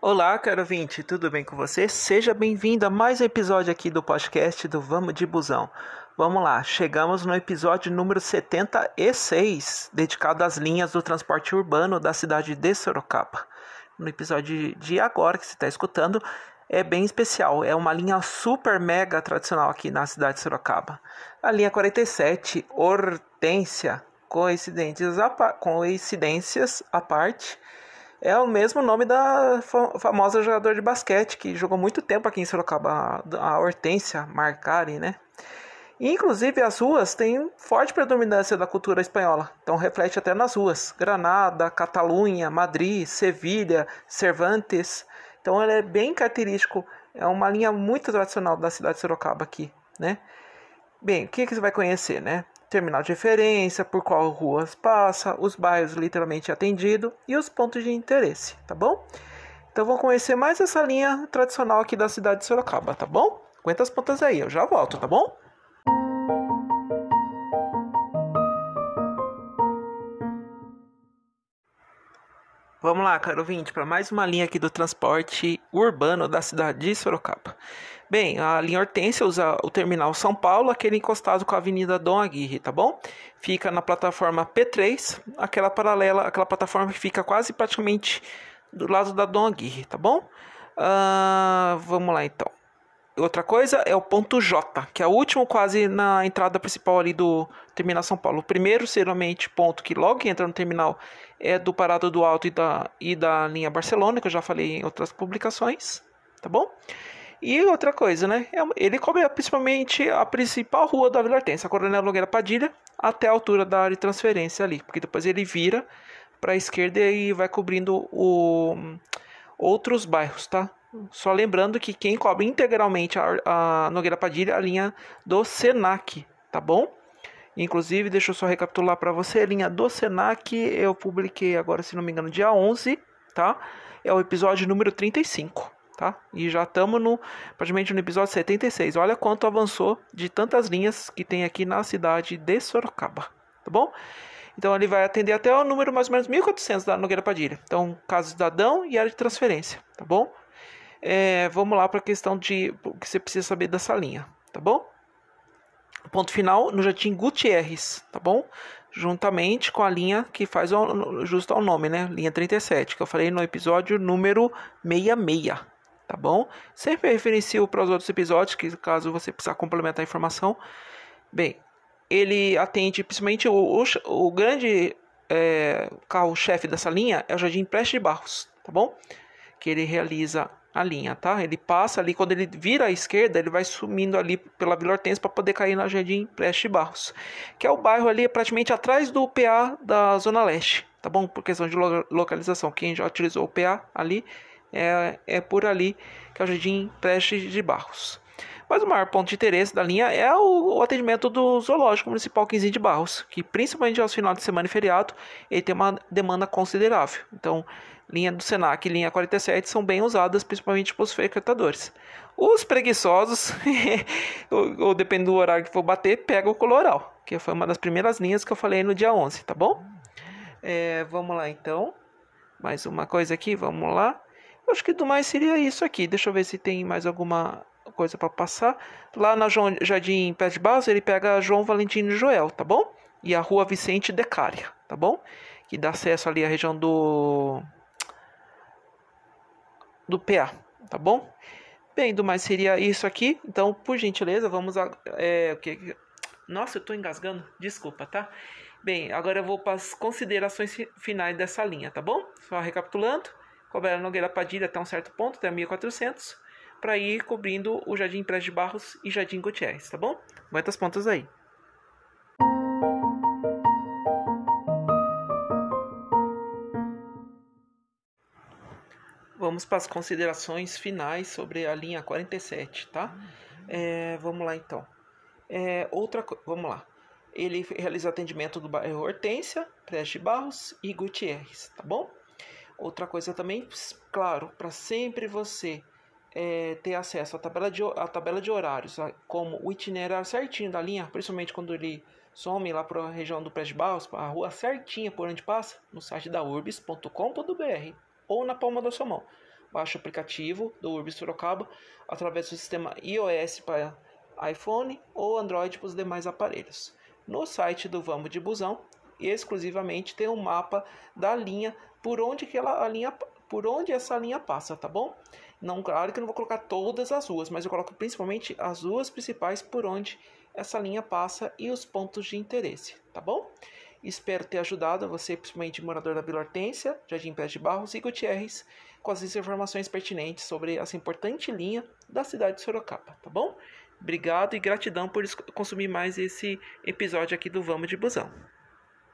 Olá, caro ouvinte, tudo bem com você? Seja bem-vindo a mais um episódio aqui do podcast do Vamos de Busão. Vamos lá, chegamos no episódio número 76, dedicado às linhas do transporte urbano da cidade de Sorocaba. No episódio de agora que você está escutando, é bem especial, é uma linha super mega tradicional aqui na cidade de Sorocaba. A linha 47, Hortência, coincidências a, coincidências à parte é o mesmo nome da famosa jogadora de basquete que jogou muito tempo aqui em Sorocaba, a Hortência Marcari, né? Inclusive as ruas têm forte predominância da cultura espanhola, então reflete até nas ruas: Granada, Catalunha, Madrid, Sevilha, Cervantes. Então ele é bem característico, é uma linha muito tradicional da cidade de Sorocaba aqui, né? Bem, o que, que você vai conhecer, né? Terminal de referência, por qual ruas passa, os bairros literalmente atendido e os pontos de interesse, tá bom? Então vamos conhecer mais essa linha tradicional aqui da cidade de Sorocaba, tá bom? Aguenta as pontas aí, eu já volto, tá bom? Vamos lá, caro ouvinte, para mais uma linha aqui do transporte urbano da cidade de Sorocaba. Bem, a linha Hortência usa o terminal São Paulo, aquele encostado com a Avenida Dom Aguirre, tá bom? Fica na plataforma P3, aquela paralela, aquela plataforma que fica quase praticamente do lado da Dom Aguirre, tá bom? Uh, vamos lá então. Outra coisa é o ponto J, que é o último quase na entrada principal ali do terminal São Paulo. O primeiro, geralmente, ponto que logo entra no terminal é do Parado do Alto e da, e da linha Barcelona, que eu já falei em outras publicações, tá bom? E outra coisa, né? É ele cobre principalmente a principal rua da Vila Hortência, a Coronel Nogueira Padilha, até a altura da área de transferência ali, porque depois ele vira para a esquerda e vai cobrindo o, outros bairros, tá? Só lembrando que quem cobre integralmente a, a Nogueira Padilha é a linha do Senac, tá bom? Inclusive, deixa eu só recapitular para você, a linha do Senac eu publiquei agora, se não me engano, dia 11, tá? É o episódio número 35 tá? E já estamos no praticamente no episódio 76. Olha quanto avançou de tantas linhas que tem aqui na cidade de Sorocaba, tá bom? Então ele vai atender até o número mais ou menos 1400 da Nogueira Padilha. Então, caso cidadão e área de transferência, tá bom? É, vamos lá para a questão de o que você precisa saber dessa linha, tá bom? Ponto final no Jardim Gutierrez, tá bom? Juntamente com a linha que faz justo ao nome, né? Linha 37, que eu falei no episódio número 66, tá bom? Sempre referencio para os outros episódios, que caso você precisar complementar a informação. Bem, ele atende principalmente o, o, o grande é, carro-chefe dessa linha é o Jardim Preste de Barros, tá bom? Que ele realiza a linha, tá? Ele passa ali, quando ele vira à esquerda, ele vai sumindo ali pela Vila Hortense para poder cair na Jardim Preste Barros, que é o bairro ali praticamente atrás do PA da Zona Leste, tá bom? Por questão de localização. Quem já utilizou o PA ali é, é por ali que é o Jardim Prestes de Barros. Mas o maior ponto de interesse da linha é o, o atendimento do Zoológico Municipal 15 de Barros, que principalmente aos finais de semana e feriado, ele tem uma demanda considerável. Então, linha do Senac e linha 47 são bem usadas, principalmente pelos frequentadores. Os preguiçosos, ou, ou dependendo do horário que for bater, pega o coloral, que foi uma das primeiras linhas que eu falei no dia 11, tá bom? É, vamos lá então. Mais uma coisa aqui, vamos lá. Acho que do mais seria isso aqui. Deixa eu ver se tem mais alguma coisa para passar. Lá na João, Jardim Pé de Barros, ele pega João Valentino Joel, tá bom? E a Rua Vicente Decária, tá bom? Que dá acesso ali à região do do PA, tá bom? Bem, do mais seria isso aqui. Então, por gentileza, vamos a é, okay. Nossa, eu tô engasgando. Desculpa, tá? Bem, agora eu vou para as considerações finais dessa linha, tá bom? Só recapitulando. Cobrera Nogueira Padilha até um certo ponto, até 1400, para ir cobrindo o Jardim Prés de Barros e Jardim Gutierrez, tá bom? Aguenta as pontas aí. Vamos para as considerações finais sobre a linha 47, tá? É, vamos lá então. É, outra vamos lá. Ele realiza atendimento do bairro Hortência, Prés de Barros e Gutierrez, tá bom? Outra coisa também, claro, para sempre você é, ter acesso à tabela, de, à tabela de horários, como o itinerário certinho da linha, principalmente quando ele some lá para a região do Prédio Barros, a rua certinha por onde passa, no site da urbis.com.br ou na palma da sua mão. baixe o aplicativo do Urb Sorocaba através do sistema iOS para iPhone ou Android para os demais aparelhos. No site do Vamos de Busão, exclusivamente tem um mapa da linha por onde que ela, a linha por onde essa linha passa, tá bom? Não, claro que eu não vou colocar todas as ruas, mas eu coloco principalmente as ruas principais por onde essa linha passa e os pontos de interesse, tá bom? Espero ter ajudado você, principalmente morador da Vila Hortência, Jardim Pés de Barros e Gutierrez, com as informações pertinentes sobre essa importante linha da cidade de Sorocaba, tá bom? Obrigado e gratidão por consumir mais esse episódio aqui do Vamos de Busão.